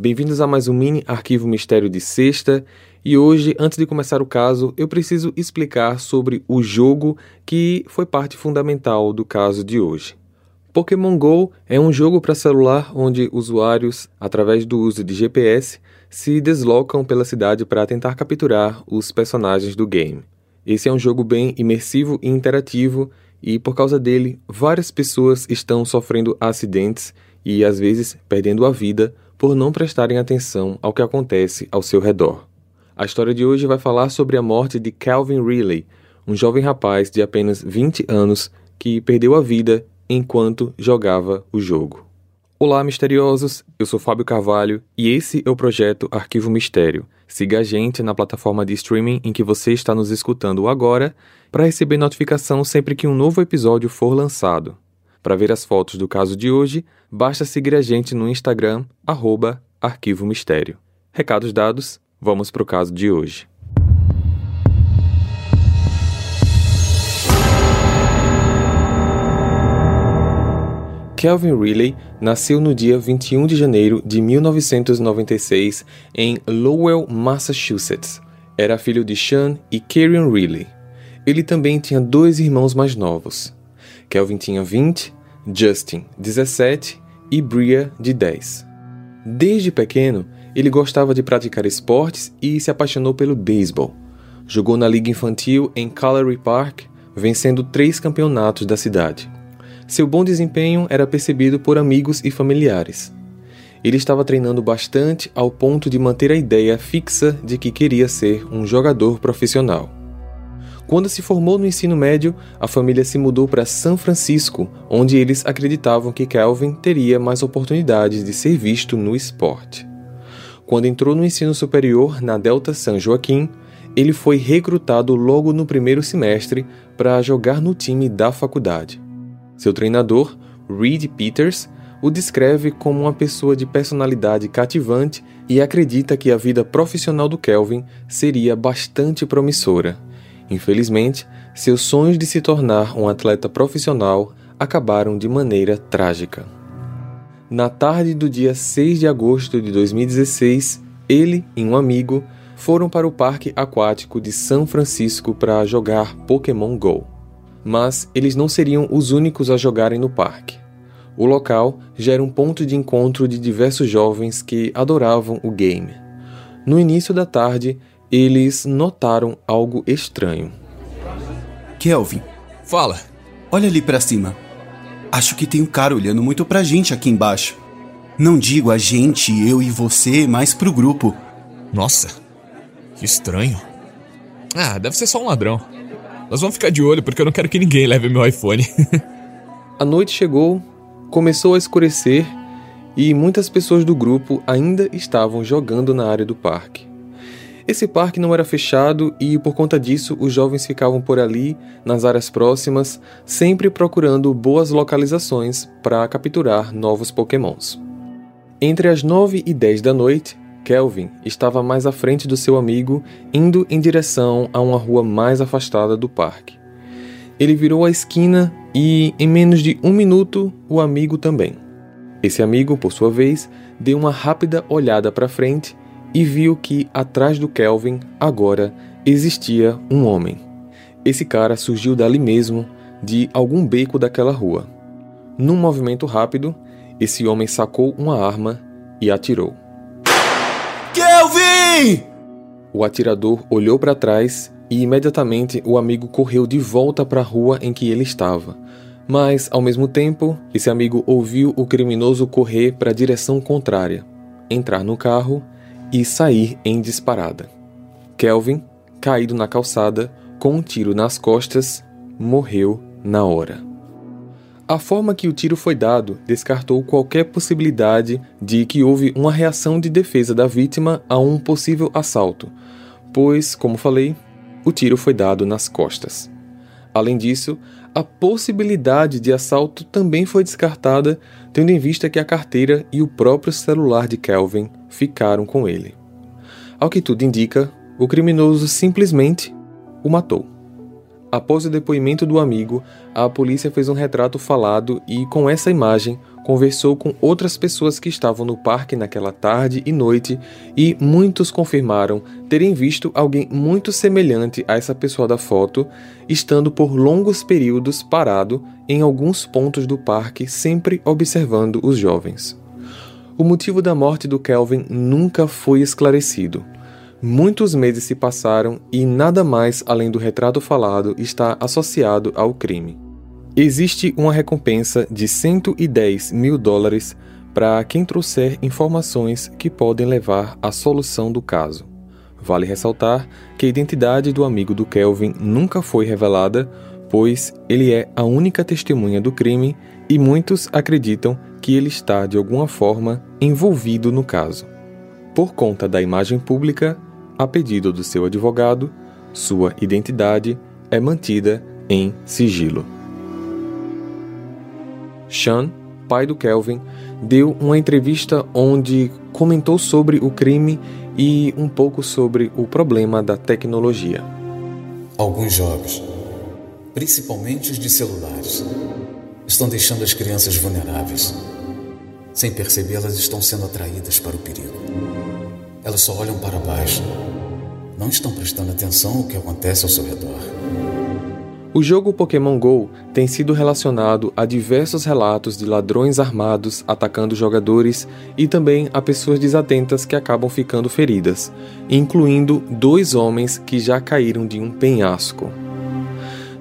Bem-vindos a mais um mini arquivo mistério de sexta. E hoje, antes de começar o caso, eu preciso explicar sobre o jogo que foi parte fundamental do caso de hoje. Pokémon Go é um jogo para celular onde usuários, através do uso de GPS, se deslocam pela cidade para tentar capturar os personagens do game. Esse é um jogo bem imersivo e interativo, e por causa dele, várias pessoas estão sofrendo acidentes e às vezes perdendo a vida por não prestarem atenção ao que acontece ao seu redor. A história de hoje vai falar sobre a morte de Calvin Riley, um jovem rapaz de apenas 20 anos que perdeu a vida enquanto jogava o jogo. Olá, misteriosos! Eu sou Fábio Carvalho e esse é o projeto Arquivo Mistério. Siga a gente na plataforma de streaming em que você está nos escutando agora para receber notificação sempre que um novo episódio for lançado. Para ver as fotos do caso de hoje, basta seguir a gente no Instagram, arroba Arquivo Mistério. Recados dados, vamos para o caso de hoje. Kelvin Riley nasceu no dia 21 de janeiro de 1996 em Lowell, Massachusetts. Era filho de Sean e Karen Riley. Ele também tinha dois irmãos mais novos. Kelvin tinha 20, Justin 17 e Bria de 10. Desde pequeno, ele gostava de praticar esportes e se apaixonou pelo beisebol. Jogou na liga infantil em Callery Park, vencendo três campeonatos da cidade. Seu bom desempenho era percebido por amigos e familiares. Ele estava treinando bastante ao ponto de manter a ideia fixa de que queria ser um jogador profissional. Quando se formou no ensino médio, a família se mudou para São Francisco, onde eles acreditavam que Calvin teria mais oportunidades de ser visto no esporte. Quando entrou no ensino superior na Delta San Joaquim, ele foi recrutado logo no primeiro semestre para jogar no time da faculdade. Seu treinador, Reed Peters, o descreve como uma pessoa de personalidade cativante e acredita que a vida profissional do Kelvin seria bastante promissora. Infelizmente, seus sonhos de se tornar um atleta profissional acabaram de maneira trágica. Na tarde do dia 6 de agosto de 2016, ele e um amigo foram para o Parque Aquático de São Francisco para jogar Pokémon Go mas eles não seriam os únicos a jogarem no parque. O local já era um ponto de encontro de diversos jovens que adoravam o game. No início da tarde, eles notaram algo estranho. Kelvin, fala. Olha ali para cima. Acho que tem um cara olhando muito pra gente aqui embaixo. Não digo a gente, eu e você, mas pro grupo. Nossa, que estranho. Ah, deve ser só um ladrão. Nós vamos ficar de olho porque eu não quero que ninguém leve meu iPhone. a noite chegou, começou a escurecer e muitas pessoas do grupo ainda estavam jogando na área do parque. Esse parque não era fechado e, por conta disso, os jovens ficavam por ali, nas áreas próximas, sempre procurando boas localizações para capturar novos Pokémons. Entre as 9 e 10 da noite, Kelvin estava mais à frente do seu amigo, indo em direção a uma rua mais afastada do parque. Ele virou a esquina e, em menos de um minuto, o amigo também. Esse amigo, por sua vez, deu uma rápida olhada para frente e viu que atrás do Kelvin agora existia um homem. Esse cara surgiu dali mesmo, de algum beco daquela rua. Num movimento rápido, esse homem sacou uma arma e atirou. Kelvin! O atirador olhou para trás e imediatamente o amigo correu de volta para a rua em que ele estava. Mas, ao mesmo tempo, esse amigo ouviu o criminoso correr para a direção contrária, entrar no carro e sair em disparada. Kelvin, caído na calçada, com um tiro nas costas, morreu na hora. A forma que o tiro foi dado descartou qualquer possibilidade de que houve uma reação de defesa da vítima a um possível assalto, pois, como falei, o tiro foi dado nas costas. Além disso, a possibilidade de assalto também foi descartada, tendo em vista que a carteira e o próprio celular de Kelvin ficaram com ele. Ao que tudo indica, o criminoso simplesmente o matou. Após o depoimento do amigo, a polícia fez um retrato falado e, com essa imagem, conversou com outras pessoas que estavam no parque naquela tarde e noite e muitos confirmaram terem visto alguém muito semelhante a essa pessoa da foto, estando por longos períodos parado em alguns pontos do parque, sempre observando os jovens. O motivo da morte do Kelvin nunca foi esclarecido. Muitos meses se passaram e nada mais além do retrato falado está associado ao crime. Existe uma recompensa de 110 mil dólares para quem trouxer informações que podem levar à solução do caso. Vale ressaltar que a identidade do amigo do Kelvin nunca foi revelada, pois ele é a única testemunha do crime e muitos acreditam que ele está de alguma forma envolvido no caso. Por conta da imagem pública, a pedido do seu advogado, sua identidade é mantida em sigilo. Sean, pai do Kelvin, deu uma entrevista onde comentou sobre o crime e um pouco sobre o problema da tecnologia. Alguns jogos, principalmente os de celulares, estão deixando as crianças vulneráveis. Sem perceber, elas estão sendo atraídas para o perigo. Elas só olham para baixo. Não estão prestando atenção ao que acontece ao seu redor. O jogo Pokémon Go tem sido relacionado a diversos relatos de ladrões armados atacando jogadores e também a pessoas desatentas que acabam ficando feridas, incluindo dois homens que já caíram de um penhasco.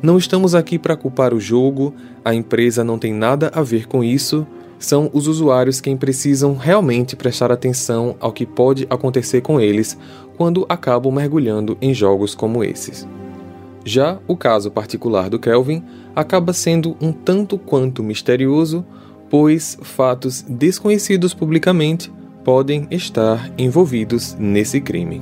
Não estamos aqui para culpar o jogo, a empresa não tem nada a ver com isso, são os usuários quem precisam realmente prestar atenção ao que pode acontecer com eles quando acabam mergulhando em jogos como esses. Já o caso particular do Kelvin acaba sendo um tanto quanto misterioso, pois fatos desconhecidos publicamente podem estar envolvidos nesse crime.